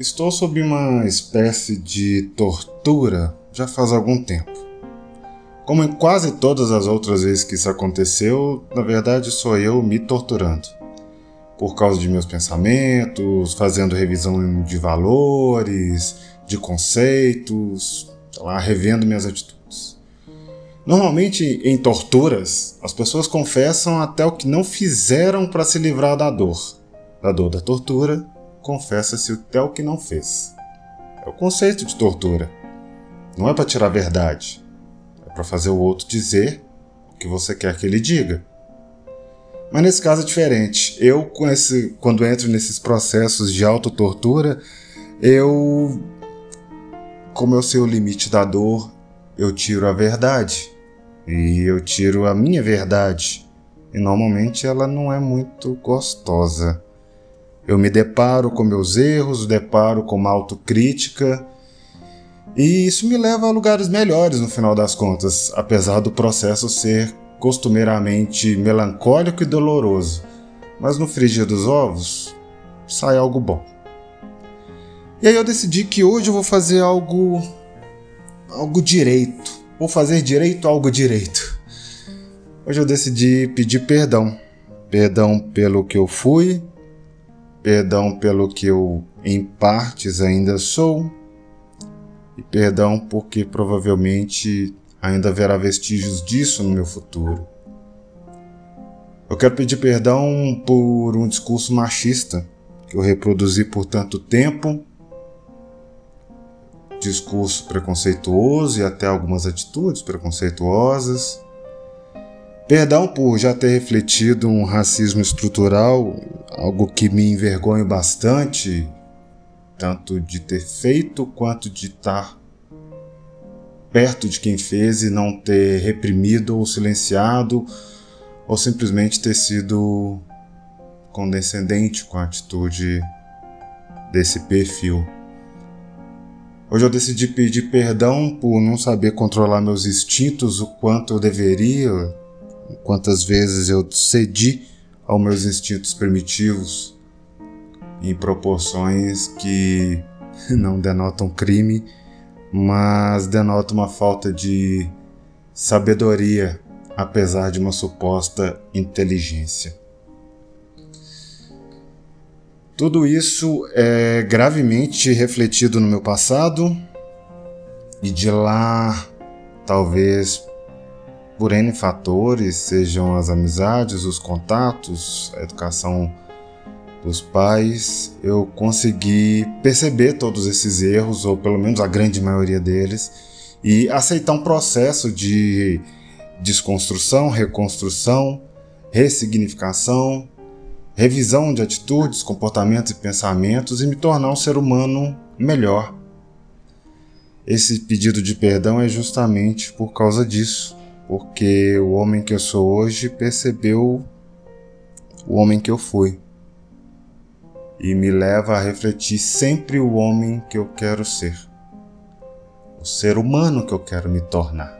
Estou sob uma espécie de tortura já faz algum tempo. Como em quase todas as outras vezes que isso aconteceu, na verdade sou eu me torturando. Por causa de meus pensamentos, fazendo revisão de valores, de conceitos, lá, revendo minhas atitudes. Normalmente, em torturas, as pessoas confessam até o que não fizeram para se livrar da dor. Da dor da tortura, confessa-se o que não fez. É o conceito de tortura. Não é para tirar a verdade, é para fazer o outro dizer o que você quer que ele diga. Mas nesse caso é diferente. Eu, esse, quando entro nesses processos de autotortura, eu, como eu sei o limite da dor, eu tiro a verdade. E eu tiro a minha verdade. E normalmente ela não é muito gostosa. Eu me deparo com meus erros, deparo com uma autocrítica e isso me leva a lugares melhores no final das contas, apesar do processo ser costumeiramente melancólico e doloroso. Mas no frigir dos ovos sai algo bom. E aí eu decidi que hoje eu vou fazer algo algo direito. Vou fazer direito algo direito. Hoje eu decidi pedir perdão. Perdão pelo que eu fui, perdão pelo que eu em partes ainda sou, e perdão porque provavelmente ainda haverá vestígios disso no meu futuro. Eu quero pedir perdão por um discurso machista que eu reproduzi por tanto tempo, discurso preconceituoso e até algumas atitudes preconceituosas. Perdão por já ter refletido um racismo estrutural, algo que me envergonha bastante tanto de ter feito quanto de estar perto de quem fez e não ter reprimido ou silenciado ou simplesmente ter sido condescendente com a atitude desse perfil. Hoje eu decidi pedir perdão por não saber controlar meus instintos o quanto eu deveria, quantas vezes eu cedi aos meus instintos primitivos em proporções que não denotam crime, mas denotam uma falta de sabedoria, apesar de uma suposta inteligência. Tudo isso é gravemente refletido no meu passado e de lá, talvez por N fatores, sejam as amizades, os contatos, a educação dos pais, eu consegui perceber todos esses erros, ou pelo menos a grande maioria deles, e aceitar um processo de desconstrução, reconstrução, ressignificação, revisão de atitudes, comportamentos e pensamentos e me tornar um ser humano melhor. Esse pedido de perdão é justamente por causa disso, porque o homem que eu sou hoje percebeu o homem que eu fui e me leva a refletir sempre o homem que eu quero ser, o ser humano que eu quero me tornar.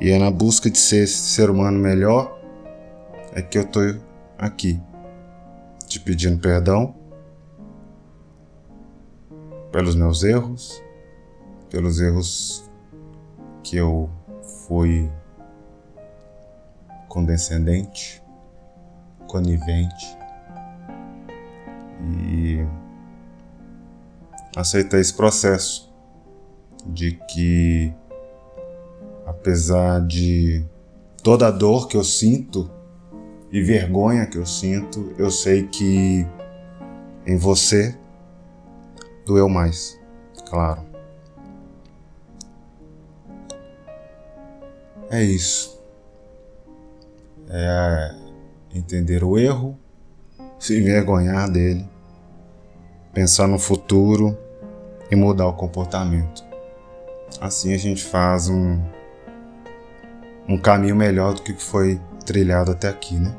E é na busca de ser esse ser humano melhor é que eu estou aqui, te pedindo perdão pelos meus erros, pelos erros que eu fui condescendente, conivente, e aceitar esse processo de que apesar de toda a dor que eu sinto e vergonha que eu sinto, eu sei que em você doeu mais, claro. É isso. É entender o erro se envergonhar dele, pensar no futuro e mudar o comportamento. Assim a gente faz um, um caminho melhor do que foi trilhado até aqui, né?